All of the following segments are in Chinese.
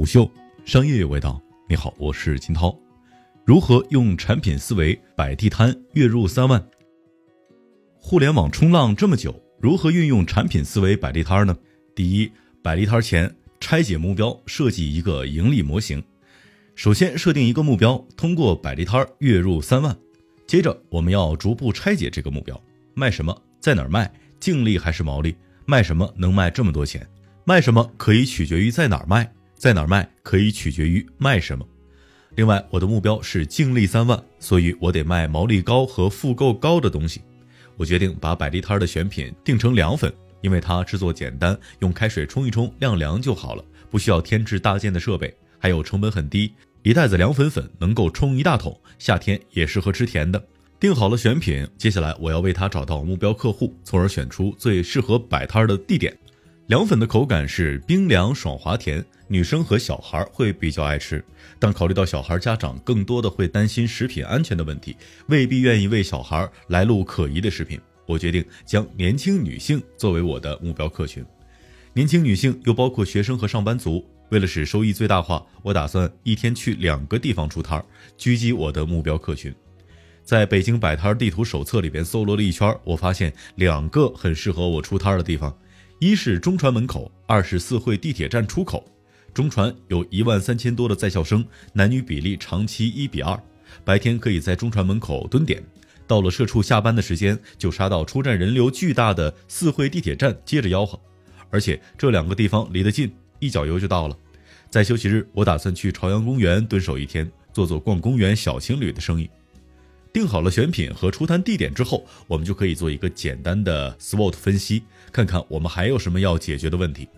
虎嗅商业有味道，你好，我是金涛。如何用产品思维摆地摊，月入三万？互联网冲浪这么久，如何运用产品思维摆地摊呢？第一，摆地摊前拆解目标，设计一个盈利模型。首先设定一个目标，通过摆地摊月入三万。接着我们要逐步拆解这个目标：卖什么，在哪儿卖，净利还是毛利？卖什么能卖这么多钱？卖什么可以取决于在哪儿卖，在哪儿卖可以取决于卖什么。另外，我的目标是净利三万，所以我得卖毛利高和复购高的东西。我决定把摆地摊的选品定成凉粉，因为它制作简单，用开水冲一冲晾凉就好了，不需要添置大件的设备，还有成本很低，一袋子凉粉粉能够冲一大桶，夏天也适合吃甜的。定好了选品，接下来我要为它找到目标客户，从而选出最适合摆摊的地点。凉粉的口感是冰凉爽滑甜，女生和小孩会比较爱吃。但考虑到小孩家长更多的会担心食品安全的问题，未必愿意为小孩来录可疑的食品，我决定将年轻女性作为我的目标客群。年轻女性又包括学生和上班族。为了使收益最大化，我打算一天去两个地方出摊儿，狙击我的目标客群。在北京摆摊地图手册里边搜罗了一圈，我发现两个很适合我出摊的地方。一是中传门口，二是四惠地铁站出口。中传有一万三千多的在校生，男女比例长期一比二。白天可以在中传门口蹲点，到了社畜下班的时间，就杀到出站人流巨大的四惠地铁站接着吆喝。而且这两个地方离得近，一脚油就到了。在休息日，我打算去朝阳公园蹲守一天，做做逛公园小情侣的生意。定好了选品和出摊地点之后，我们就可以做一个简单的 SWOT 分析，看看我们还有什么要解决的问题。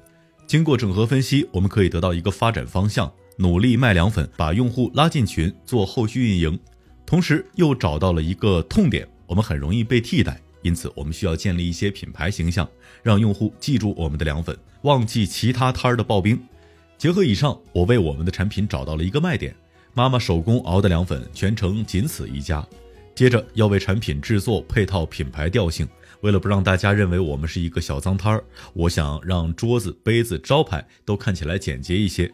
经过整合分析，我们可以得到一个发展方向：努力卖凉粉，把用户拉进群，做后续运营。同时又找到了一个痛点，我们很容易被替代，因此我们需要建立一些品牌形象，让用户记住我们的凉粉，忘记其他摊儿的刨冰。结合以上，我为我们的产品找到了一个卖点：妈妈手工熬的凉粉，全程仅此一家。接着要为产品制作配套品牌调性，为了不让大家认为我们是一个小脏摊儿，我想让桌子、杯子、招牌都看起来简洁一些。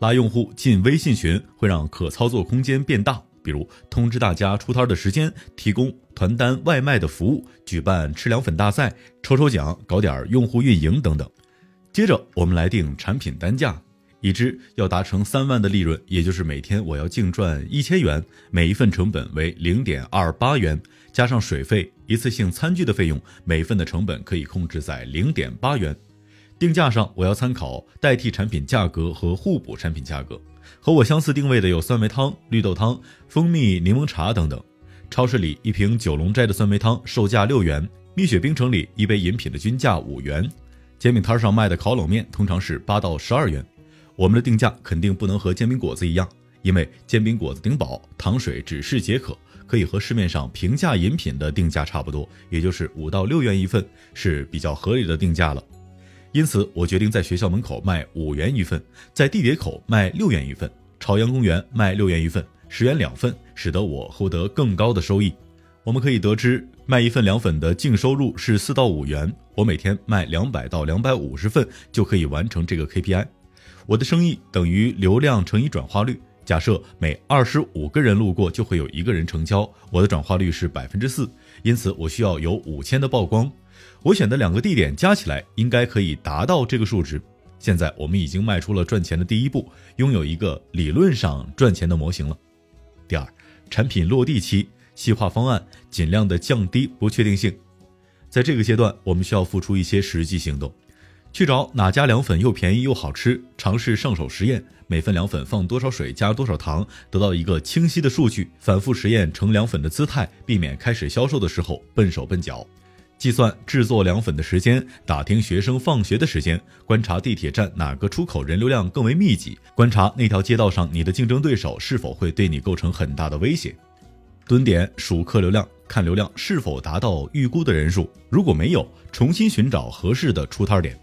拉用户进微信群会让可操作空间变大，比如通知大家出摊的时间，提供团单外卖的服务，举办吃凉粉大赛，抽抽奖，搞点用户运营等等。接着我们来定产品单价。已知要达成三万的利润，也就是每天我要净赚一千元，每一份成本为零点二八元，加上水费、一次性餐具的费用，每份的成本可以控制在零点八元。定价上，我要参考代替产品价格和互补产品价格。和我相似定位的有酸梅汤、绿豆汤、蜂蜜柠檬茶等等。超市里一瓶九龙斋的酸梅汤售价六元，蜜雪冰城里一杯饮品的均价五元。煎饼摊上卖的烤冷面通常是八到十二元。我们的定价肯定不能和煎饼果子一样，因为煎饼果子顶饱，糖水只是解渴，可以和市面上平价饮品的定价差不多，也就是五到六元一份是比较合理的定价了。因此，我决定在学校门口卖五元一份，在地铁口卖六元一份，朝阳公园卖六元一份，十元两份，使得我获得更高的收益。我们可以得知，卖一份凉粉的净收入是四到五元，我每天卖两百到两百五十份就可以完成这个 KPI。我的生意等于流量乘以转化率。假设每二十五个人路过就会有一个人成交，我的转化率是百分之四，因此我需要有五千的曝光。我选的两个地点加起来应该可以达到这个数值。现在我们已经迈出了赚钱的第一步，拥有一个理论上赚钱的模型了。第二，产品落地期，细化方案，尽量的降低不确定性。在这个阶段，我们需要付出一些实际行动。去找哪家凉粉又便宜又好吃，尝试上手实验，每份凉粉放多少水，加多少糖，得到一个清晰的数据，反复实验成凉粉的姿态，避免开始销售的时候笨手笨脚。计算制作凉粉的时间，打听学生放学的时间，观察地铁站哪个出口人流量更为密集，观察那条街道上你的竞争对手是否会对你构成很大的威胁。蹲点数客流量，看流量是否达到预估的人数，如果没有，重新寻找合适的出摊点。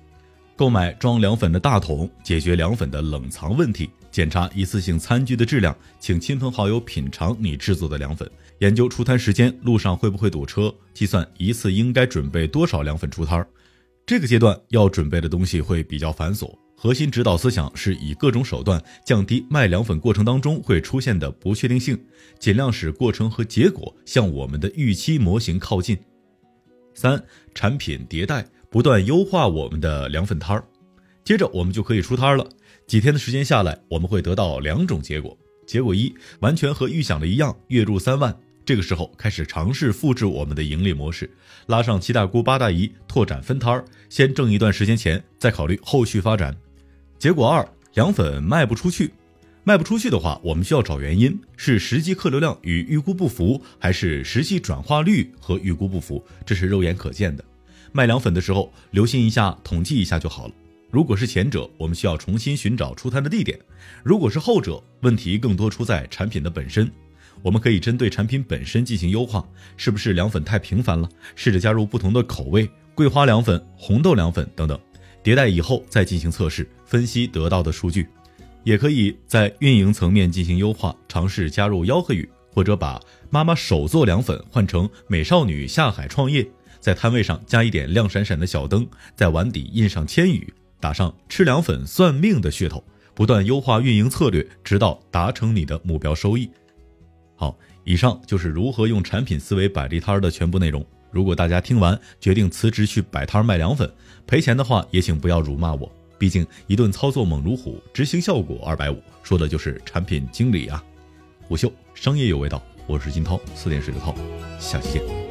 购买装凉粉的大桶，解决凉粉的冷藏问题；检查一次性餐具的质量，请亲朋好友品尝你制作的凉粉；研究出摊时间，路上会不会堵车；计算一次应该准备多少凉粉出摊儿。这个阶段要准备的东西会比较繁琐，核心指导思想是以各种手段降低卖凉粉过程当中会出现的不确定性，尽量使过程和结果向我们的预期模型靠近。三、产品迭代，不断优化我们的凉粉摊儿。接着我们就可以出摊了。几天的时间下来，我们会得到两种结果：结果一，完全和预想的一样，月入三万。这个时候开始尝试复制我们的盈利模式，拉上七大姑八大姨，拓展分摊儿，先挣一段时间钱，再考虑后续发展。结果二，凉粉卖不出去，卖不出去的话，我们需要找原因，是实际客流量与预估不符，还是实际转化率和预估不符？这是肉眼可见的。卖凉粉的时候，留心一下，统计一下就好了。如果是前者，我们需要重新寻找出摊的地点；如果是后者，问题更多出在产品的本身。我们可以针对产品本身进行优化，是不是凉粉太平凡了？试着加入不同的口味，桂花凉粉、红豆凉粉等等。迭代以后再进行测试，分析得到的数据，也可以在运营层面进行优化，尝试加入吆喝语，或者把“妈妈手做凉粉”换成“美少女下海创业”，在摊位上加一点亮闪闪的小灯，在碗底印上千语，打上“吃凉粉算命”的噱头，不断优化运营策略，直到达成你的目标收益。好，以上就是如何用产品思维摆地摊的全部内容。如果大家听完决定辞职去摆摊卖凉粉，赔钱的话也请不要辱骂我，毕竟一顿操作猛如虎，执行效果二百五，说的就是产品经理啊。虎嗅商业有味道，我是金涛，四点水的涛，下期见。